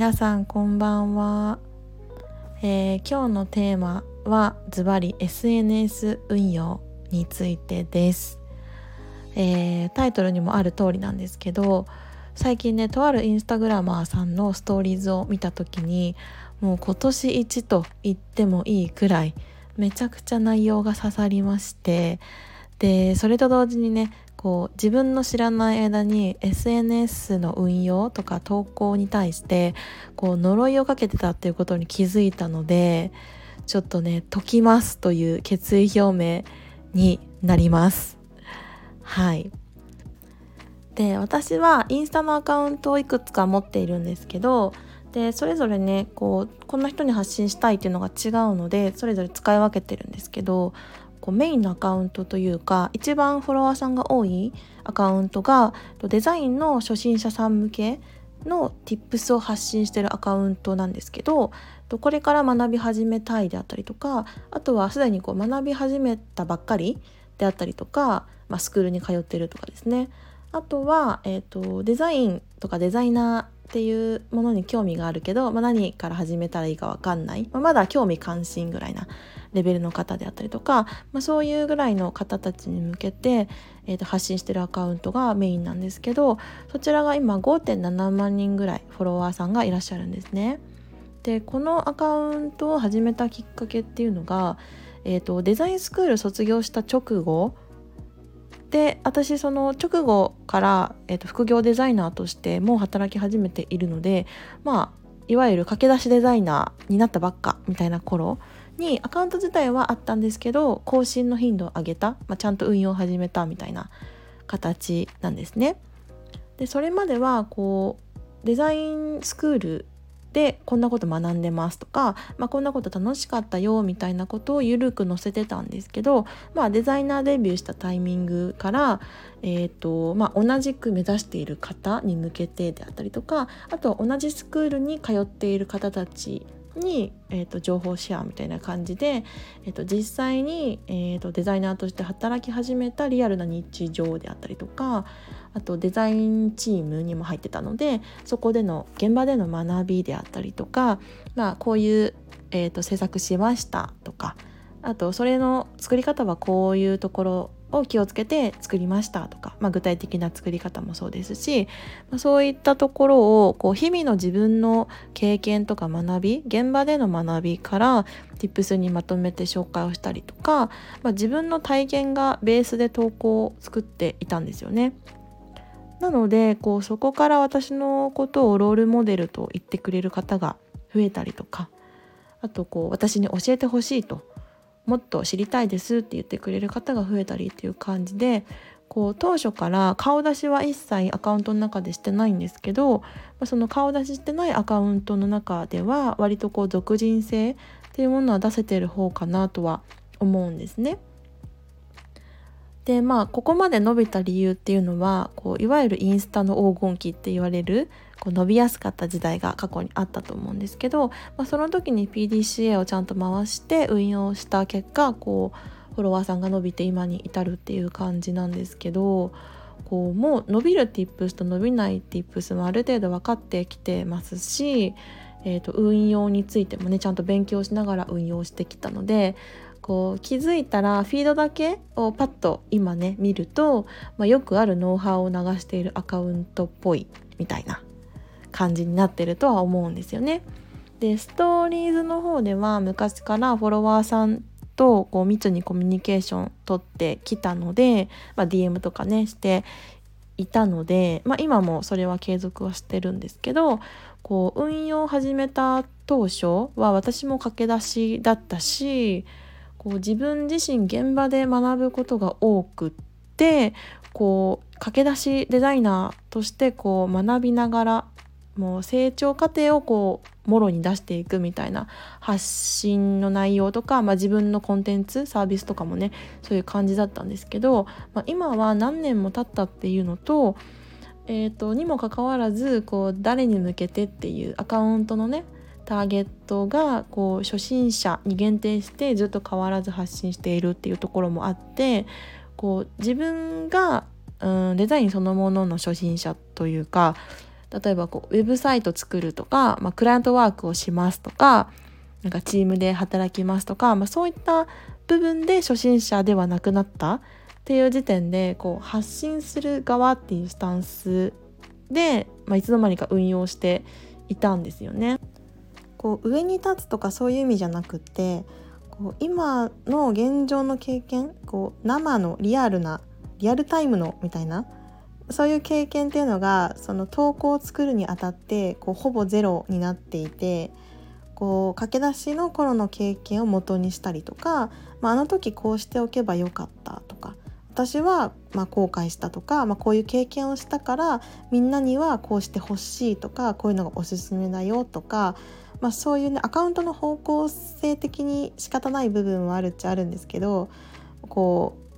皆さんこんばんは、えー、今日のテーマはズバリ SNS 運用についてです、えー、タイトルにもある通りなんですけど最近ねとあるインスタグラマーさんのストーリーズを見た時にもう今年一と言ってもいいくらいめちゃくちゃ内容が刺さりましてでそれと同時にねこう自分の知らない間に SNS の運用とか投稿に対してこう呪いをかけてたっていうことに気づいたのでちょっとね解きますという決意表明になります。はい。で私はインスタのアカウントをいくつか持っているんですけどでそれぞれねこうこんな人に発信したいっていうのが違うのでそれぞれ使い分けてるんですけどこうメインのアカウントというか一番フォロワーさんが多いアカウントがデザインの初心者さん向けの tips を発信してるアカウントなんですけどこれから学び始めたいであったりとかあとはすでにこう学び始めたばっかりであったりとか、まあ、スクールに通ってるとかですね。あとは、えーと、デザインとかデザイナーっていうものに興味があるけど、まあ、何から始めたらいいか分かんない、まあ、まだ興味関心ぐらいなレベルの方であったりとか、まあ、そういうぐらいの方たちに向けて、えー、と発信してるアカウントがメインなんですけどそちらが今5.7万人ぐらいフォロワーさんがいらっしゃるんですね。でこのアカウントを始めたきっかけっていうのが、えーと、デザインスクール卒業した直後で私その直後から、えーと副業デザイナーとしてもう働き始めているのでまあいわゆる駆け出しデザイナーになったばっかみたいな頃にアカウント自体はあったんですけど更新の頻度を上げた、まあ、ちゃんと運用を始めたみたいな形なんですね。でそれまではこうデザインスクールでこんなこと学んでますとか、まあ、こんなこと楽しかったよみたいなことをゆるく載せてたんですけど、まあ、デザイナーデビューしたタイミングから、えーとまあ、同じく目指している方に向けてであったりとかあと同じスクールに通っている方たちに、えーと、情報シェアみたいな感じで、えーと、実際に、えーと、デザイナーとして働き始めたリアルな日常であったりとかあとデザインチームにも入ってたのでそこでの現場での学びであったりとか、まあ、こういう、えー、と制作しましたとかあとそれの作り方はこういうところを気をつけて作りましたとか、まあ、具体的な作り方もそうですし、まあ、そういったところをこう日々の自分の経験とか学び現場での学びから Tips にまとめて紹介をしたりとか、まあ、自分の体験がベースで投稿を作っていたんですよね。なのでこうそこから私のことをロールモデルと言ってくれる方が増えたりとかあとこう私に教えてほしいともっと知りたいですって言ってくれる方が増えたりっていう感じでこう当初から顔出しは一切アカウントの中でしてないんですけどその顔出ししてないアカウントの中では割とこう俗人性っていうものは出せてる方かなとは思うんですね。でまあここまで伸びた理由っていうのはこういわゆるインスタの黄金期って言われるこう伸びやすかった時代が過去にあったと思うんですけど、まあ、その時に PDCA をちゃんと回して運用した結果こうフォロワーさんが伸びて今に至るっていう感じなんですけどこうもう伸びる Tips と伸びない Tips もある程度分かってきてますし、えー、と運用についてもねちゃんと勉強しながら運用してきたのでこう気づいたらフィードだけをパッと今ね見ると、まあ、よくあるノウハウを流しているアカウントっぽいみたいな感じになってるとは思うんですよね。でストーリーズの方では昔からフォロワーさんとこう密にコミュニケーション取ってきたので、まあ、DM とかねしていたので、まあ、今もそれは継続はしてるんですけどこう運用を始めた当初は私も駆け出しだったしこう自分自身現場で学ぶことが多くってこう駆け出しデザイナーとしてこう学びながらもう成長過程をこうもろに出していくみたいな発信の内容とか、まあ、自分のコンテンツサービスとかもねそういう感じだったんですけど、まあ、今は何年も経ったっていうのと,、えーと、にもかかわらずこう誰に向けてっていうアカウントのねターゲットがこう初心者に限定してずっと変わらず発信しているっていうところもあってこう自分がうんデザインそのものの初心者というか例えばこうウェブサイト作るとか、まあ、クライアントワークをしますとかなんかチームで働きますとか、まあ、そういった部分で初心者ではなくなったっていう時点でこう発信する側っていうスタンスで、まあ、いつの間にか運用していたんですよね。こう上に立つとかそういう意味じゃなくってこう今の現状の経験こう生のリアルなリアルタイムのみたいなそういう経験っていうのがその投稿を作るにあたってこうほぼゼロになっていてこう駆け出しの頃の経験を元にしたりとか、まあ、あの時こうしておけばよかったとか私はま後悔したとか、まあ、こういう経験をしたからみんなにはこうしてほしいとかこういうのがおすすめだよとか、まあ、そういうねアカウントの方向性的に仕方ない部分はあるっちゃあるんですけどこう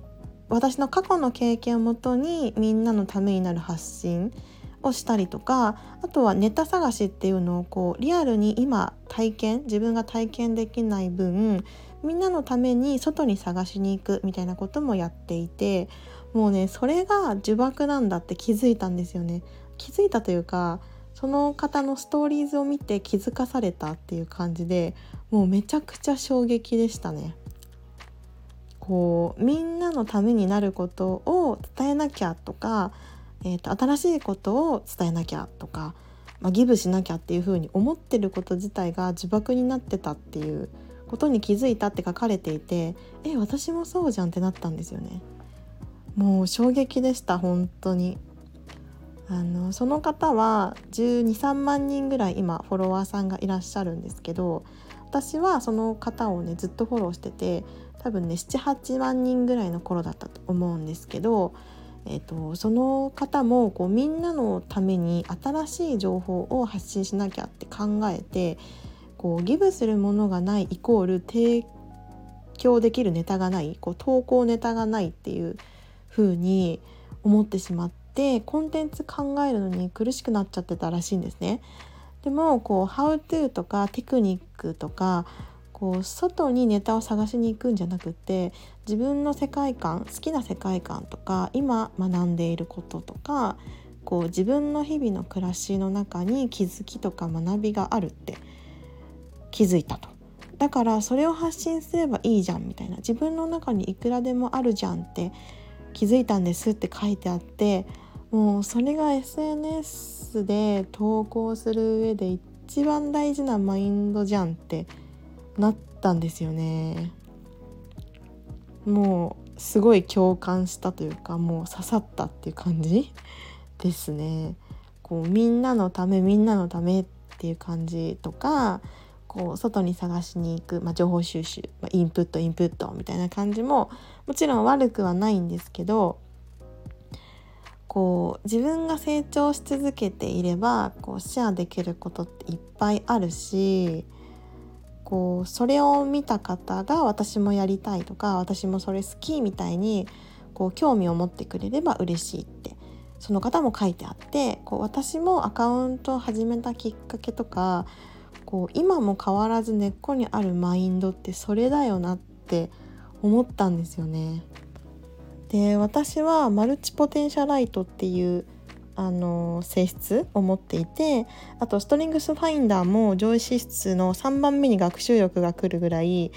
私の過去の経験をもとにみんなのためになる発信をしたりとかあとはネタ探しっていうのをこうリアルに今体験自分が体験できない分みんなのために外に探しに行くみたいなこともやっていてもうねそれが呪縛なんだって気づいたんですよね。気づいたというかその方のストーリーズを見て気づかされたっていう感じでもうめちゃくちゃ衝撃でしたね。こうみんなのためになることを伝えなきゃとか、えーと、新しいことを伝えなきゃとか、まあ、ギブしなきゃっていうふうに思ってること自体が呪縛になってたっていうことに気づいたって書かれていてえ私もそうじゃんってなったんですよね。もう衝撃でした本当に。あのその方は123万人ぐらい今フォロワーさんがいらっしゃるんですけど私はその方をねずっとフォローしてて多分ね78万人ぐらいの頃だったと思うんですけど、えーと、その方もこうみんなのために新しい情報を発信しなきゃって考えてこうギブするものがないイコール提供できるネタがないこう投稿ネタがないっていう風に思ってしまってコンテンツ考えるのに苦しくなっちゃってたらしいんですね。でもこう「How to」とかテクニックとかこう外にネタを探しに行くんじゃなくて自分の世界観好きな世界観とか今学んでいることとかこう自分の日々の暮らしの中に気づきとか学びがあるって気づいたと。だからそれを発信すればいいじゃんみたいな。自分の中にいくらでもあるじゃんって気づいたんですって書いてあってもうそれが SNS で投稿する上で一番大事なマインドじゃんってなったんですよね。もうすごい共感したというかもう刺さったっていう感じ ですね。こうみんなのためみんなのためっていう感じとかこう外に探しに行く、まあ、情報収集、まあ、インプットインプットみたいな感じももちろん悪くはないんですけどこう自分が成長し続けていればこうシェアできることっていっぱいあるしこうそれを見た方が私もやりたいとか私もそれ好きみたいにこう興味を持ってくれれば嬉しいってその方も書いてあってこう私もアカウントを始めたきっかけとかこう今も変わらず根っこにあるマインドってそれだよなって思ったんですよね。で私はマルチポテンシャライトっていうあの性質を持っていてあとストリングスファインダーも上位資質の3番目に学習欲が来るぐらい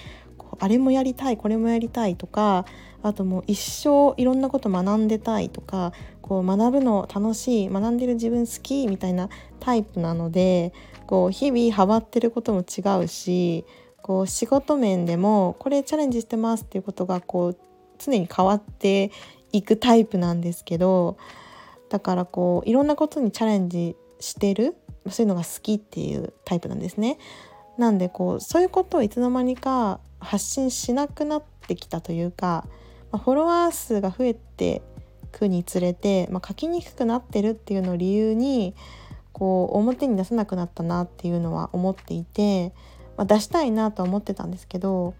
あれもやりたいこれもやりたいとかあともう一生いろんなこと学んでたいとかこう学ぶの楽しい学んでる自分好きみたいなタイプなのでこう日々ハマってることも違うしこう仕事面でもこれチャレンジしてますっていうことがこう常に変わっていくタイプなんですけどだからこういろんなことにチャレンジしてるそういうのが好きっていうタイプなんですね。なんでこうそういうことをいつの間にか発信しなくなってきたというか、まあ、フォロワー数が増えてくにつれて、まあ、書きにくくなってるっていうのを理由にこう表に出せなくなったなっていうのは思っていて、まあ、出したいなとは思ってたんですけど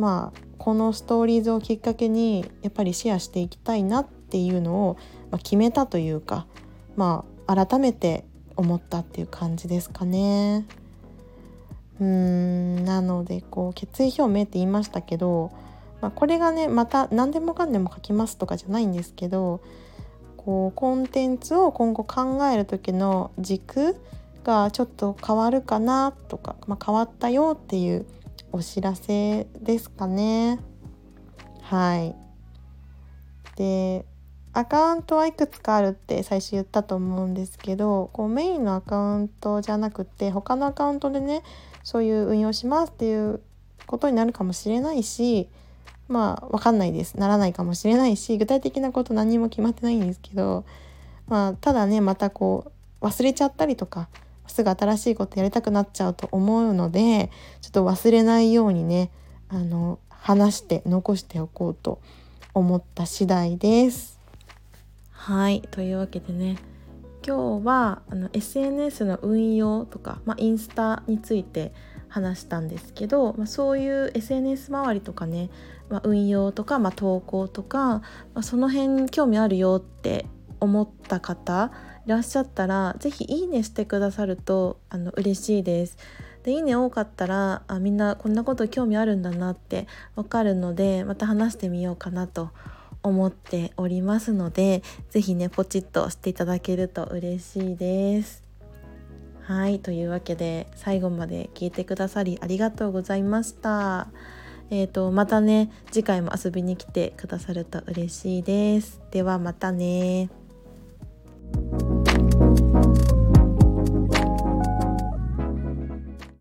まあこのストーリーズをきっかけにやっぱりシェアしていきたいなっていうのを、ま決めたというかまあ改めて思ったっていう感じですかね。うーんなのでこう決意表明って言いましたけど、まあ、これがねまた何でもかんでも書きますとかじゃないんですけどこうコンテンツを今後考える時の軸がちょっと変わるかなとか、まあ、変わったよっていうお知らせですかね。はいでアカウントはいくつかあるって最初言ったと思うんですけどこうメインのアカウントじゃなくて他のアカウントでねそういう運用しますっていうことになるかもしれないしまあ分かんないですならないかもしれないし具体的なこと何も決まってないんですけどまあただねまたこう忘れちゃったりとかすぐ新しいことやりたくなっちゃうと思うのでちょっと忘れないようにねあの話して残しておこうと思った次第です。はいというわけでね今日はあの SNS の運用とか、まあ、インスタについて話したんですけど、まあ、そういう SNS 周りとかね、まあ、運用とか、まあ、投稿とか、まあ、その辺興味あるよって思った方いらっしゃったら是非いいねしてくださるとあの嬉しいです。でいいね多かったらあみんなこんなこと興味あるんだなってわかるのでまた話してみようかなと思っておりますので是非ねポチッとしていただけると嬉しいです。はいというわけで最後まで聞いてくださりありがとうございました。えーとまたね次回も遊びに来てくださると嬉しいです。ではまたね